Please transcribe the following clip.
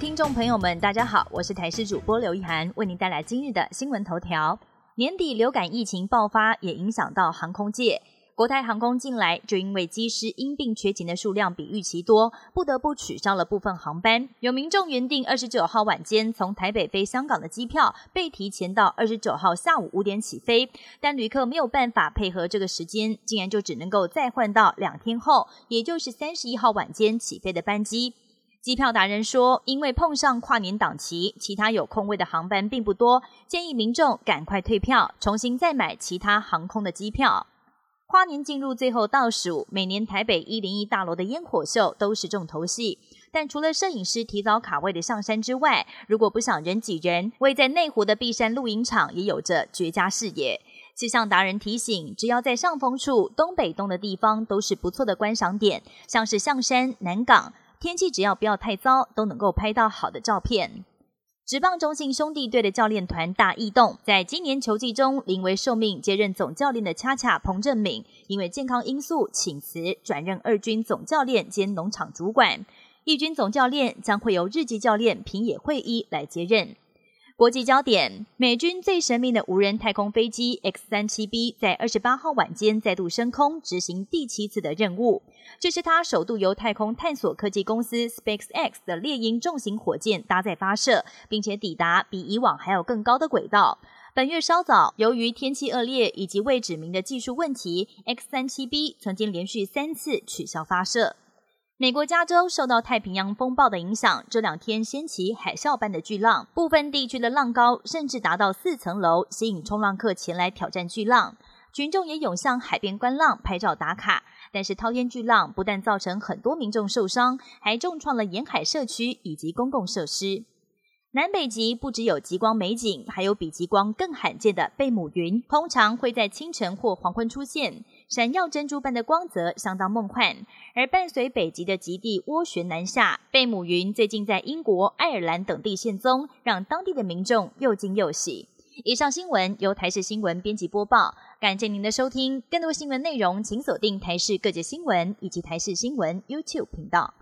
听众朋友们，大家好，我是台视主播刘一涵，为您带来今日的新闻头条。年底流感疫情爆发，也影响到航空界。国泰航空近来就因为机师因病缺勤的数量比预期多，不得不取消了部分航班。有民众原定二十九号晚间从台北飞香港的机票，被提前到二十九号下午五点起飞，但旅客没有办法配合这个时间，竟然就只能够再换到两天后，也就是三十一号晚间起飞的班机。机票达人说，因为碰上跨年档期，其他有空位的航班并不多，建议民众赶快退票，重新再买其他航空的机票。跨年进入最后倒数，每年台北一零一大楼的烟火秀都是重头戏。但除了摄影师提早卡位的上山之外，如果不想人挤人，位在内湖的碧山露营场也有着绝佳视野。气象达人提醒，只要在上风处、东北东的地方都是不错的观赏点，像是象山、南港，天气只要不要太糟，都能够拍到好的照片。职棒中信兄弟队的教练团大异动，在今年球季中临危受命接任总教练的恰恰彭振敏，因为健康因素请辞，转任二军总教练兼农场主管。一军总教练将会由日籍教练平野惠一来接任。国际焦点：美军最神秘的无人太空飞机 X 三七 B 在二十八号晚间再度升空，执行第七次的任务。这是它首度由太空探索科技公司 SpaceX 的猎鹰重型火箭搭载发射，并且抵达比以往还要更高的轨道。本月稍早，由于天气恶劣以及未指明的技术问题，X 三七 B 曾经连续三次取消发射。美国加州受到太平洋风暴的影响，这两天掀起海啸般的巨浪，部分地区的浪高甚至达到四层楼，吸引冲浪客前来挑战巨浪。群众也涌向海边观浪、拍照打卡。但是滔天巨浪不但造成很多民众受伤，还重创了沿海社区以及公共设施。南北极不只有极光美景，还有比极光更罕见的贝母云，通常会在清晨或黄昏出现，闪耀珍珠般的光泽相当梦幻。而伴随北极的极地涡旋南下，贝母云最近在英国、爱尔兰等地现踪，让当地的民众又惊又喜。以上新闻由台视新闻编辑播报，感谢您的收听。更多新闻内容，请锁定台视各界新闻以及台视新闻 YouTube 频道。